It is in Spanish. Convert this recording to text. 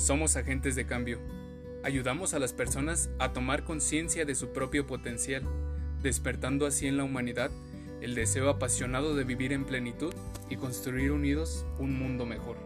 Somos agentes de cambio. Ayudamos a las personas a tomar conciencia de su propio potencial, despertando así en la humanidad el deseo apasionado de vivir en plenitud y construir unidos un mundo mejor.